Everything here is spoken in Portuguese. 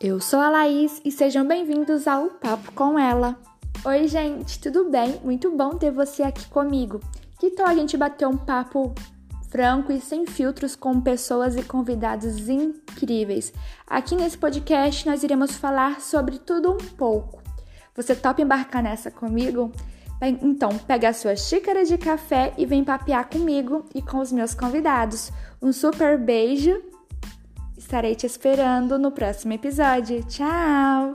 Eu sou a Laís e sejam bem-vindos ao Papo com ela. Oi, gente, tudo bem? Muito bom ter você aqui comigo. Que tal a gente bater um papo franco e sem filtros com pessoas e convidados incríveis? Aqui nesse podcast nós iremos falar sobre tudo um pouco. Você topa embarcar nessa comigo? Então, pega a sua xícara de café e vem papear comigo e com os meus convidados. Um super beijo Estarei te esperando no próximo episódio. Tchau!